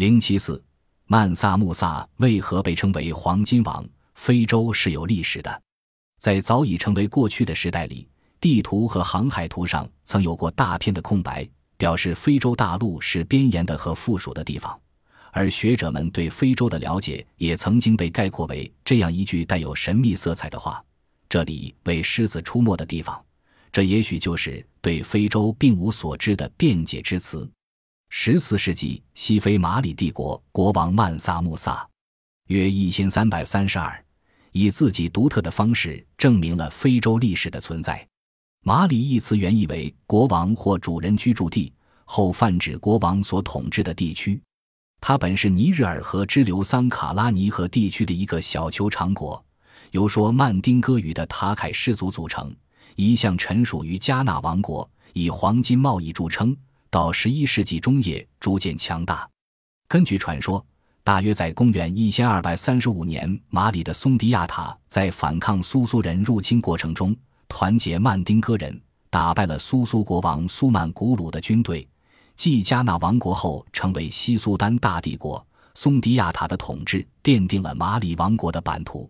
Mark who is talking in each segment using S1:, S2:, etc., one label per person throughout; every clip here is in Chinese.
S1: 零七四，曼萨穆萨为何被称为黄金王？非洲是有历史的，在早已成为过去的时代里，地图和航海图上曾有过大片的空白，表示非洲大陆是边沿的和附属的地方。而学者们对非洲的了解也曾经被概括为这样一句带有神秘色彩的话：“这里为狮子出没的地方。”这也许就是对非洲并无所知的辩解之词。十四世纪，西非马里帝国国王曼萨穆萨，约一千三百三十二，以自己独特的方式证明了非洲历史的存在。马里一词原意为国王或主人居住地，后泛指国王所统治的地区。它本是尼日尔河支流桑卡拉尼河地区的一个小酋长国，由说曼丁戈语的塔凯氏族组成，一向臣属于加纳王国，以黄金贸易著称。到十一世纪中叶，逐渐强大。根据传说，大约在公元一千二百三十五年，马里的松迪亚塔在反抗苏苏人入侵过程中，团结曼丁戈人，打败了苏苏国王苏曼古鲁的军队。继加纳王国后，成为西苏丹大帝国。松迪亚塔的统治奠定了马里王国的版图。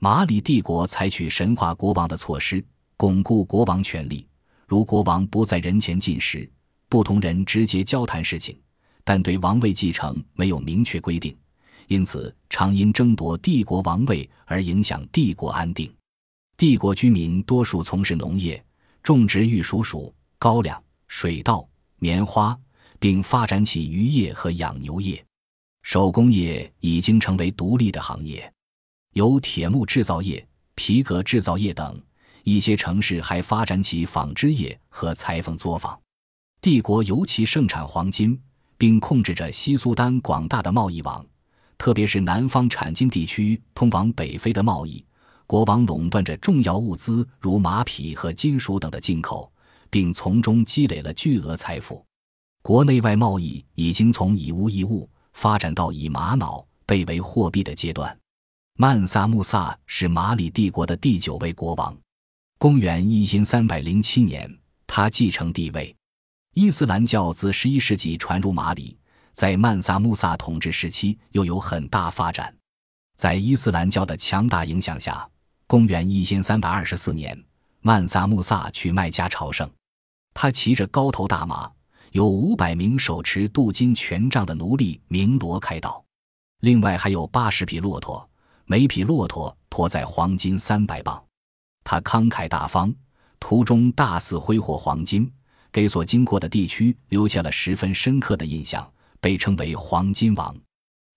S1: 马里帝国采取神话国王的措施，巩固国王权力，如国王不在人前进食。不同人直接交谈事情，但对王位继承没有明确规定，因此常因争夺帝国王位而影响帝国安定。帝国居民多数从事农业，种植玉蜀黍、高粱、水稻、棉花，并发展起渔业和养牛业。手工业已经成为独立的行业，有铁木制造业、皮革制造业等。一些城市还发展起纺织业和裁缝作坊。帝国尤其盛产黄金，并控制着西苏丹广大的贸易网，特别是南方产金地区通往北非的贸易。国王垄断着重要物资如马匹和金属等的进口，并从中积累了巨额财富。国内外贸易已经从以物易物发展到以玛瑙被为货币的阶段。曼萨穆萨是马里帝国的第九位国王。公元一千三百零七年，他继承帝位。伊斯兰教自十一世纪传入马里，在曼萨穆萨统治时期又有很大发展。在伊斯兰教的强大影响下，公元一千三百二十四年，曼萨穆萨去麦加朝圣。他骑着高头大马，有五百名手持镀金权杖的奴隶鸣锣开道，另外还有八十匹骆驼，每匹骆驼驮载黄金三百磅。他慷慨大方，途中大肆挥霍黄金。给所经过的地区留下了十分深刻的印象，被称为“黄金王”。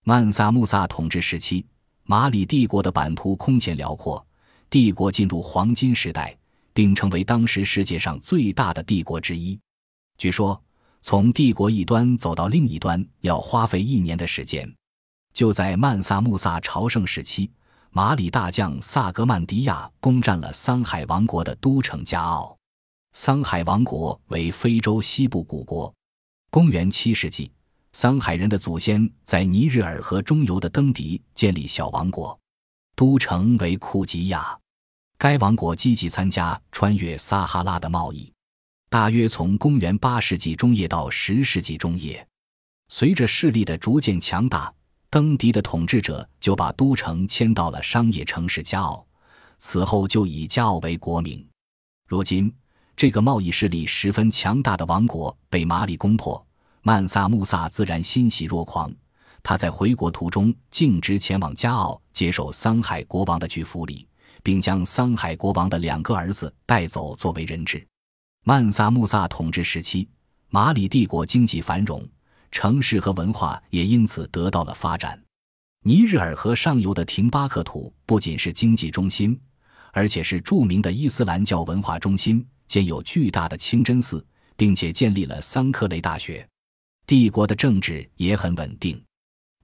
S1: 曼萨穆萨统治时期，马里帝国的版图空前辽阔，帝国进入黄金时代，并成为当时世界上最大的帝国之一。据说，从帝国一端走到另一端要花费一年的时间。就在曼萨穆萨朝圣时期，马里大将萨格曼迪亚攻占了桑海王国的都城加奥。桑海王国为非洲西部古国。公元七世纪，桑海人的祖先在尼日尔河中游的登迪建立小王国，都城为库吉亚。该王国积极参加穿越撒哈拉的贸易，大约从公元八世纪中叶到十世纪中叶。随着势力的逐渐强大，登迪的统治者就把都城迁到了商业城市加奥，此后就以加奥为国名。如今。这个贸易势力十分强大的王国被马里攻破，曼萨穆萨自然欣喜若狂。他在回国途中径直前往加奥接受桑海国王的巨福礼，并将桑海国王的两个儿子带走作为人质。曼萨穆萨统治时期，马里帝国经济繁荣，城市和文化也因此得到了发展。尼日尔河上游的廷巴克图不仅是经济中心，而且是著名的伊斯兰教文化中心。建有巨大的清真寺，并且建立了桑科雷大学。帝国的政治也很稳定。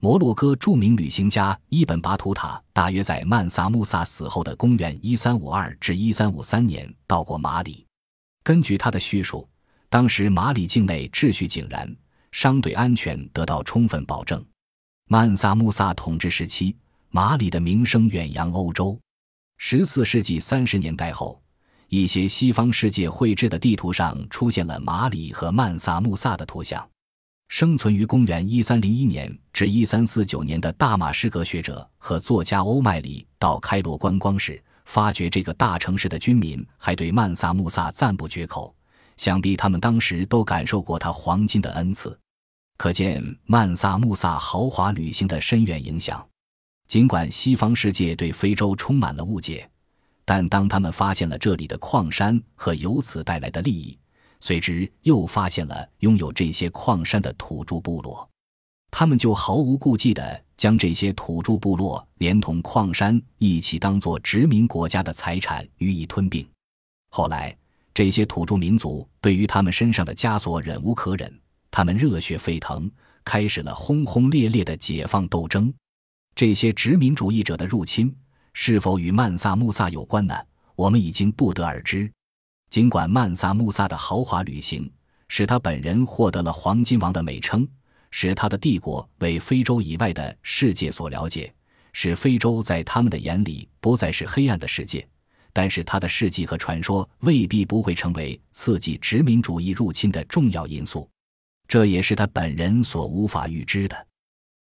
S1: 摩洛哥著名旅行家伊本·巴图塔大约在曼萨穆萨死后的公元一三五二至一三五三年到过马里。根据他的叙述，当时马里境内秩序井然，商队安全得到充分保证。曼萨穆萨统治时期，马里的名声远扬欧洲。十四世纪三十年代后。一些西方世界绘制的地图上出现了马里和曼萨穆萨的图像。生存于公元一三零一年至一三四九年的大马士革学者和作家欧麦里到开罗观光时，发觉这个大城市的居民还对曼萨穆萨赞不绝口，想必他们当时都感受过他黄金的恩赐。可见曼萨穆萨豪华旅行的深远影响。尽管西方世界对非洲充满了误解，但当他们发现了这里的矿山和由此带来的利益。随之又发现了拥有这些矿山的土著部落，他们就毫无顾忌地将这些土著部落连同矿山一起当作殖民国家的财产予以吞并。后来，这些土著民族对于他们身上的枷锁忍无可忍，他们热血沸腾，开始了轰轰烈烈的解放斗争。这些殖民主义者的入侵是否与曼萨穆萨有关呢？我们已经不得而知。尽管曼萨穆萨的豪华旅行使他本人获得了“黄金王”的美称，使他的帝国为非洲以外的世界所了解，使非洲在他们的眼里不再是黑暗的世界，但是他的事迹和传说未必不会成为刺激殖民主义入侵的重要因素，这也是他本人所无法预知的。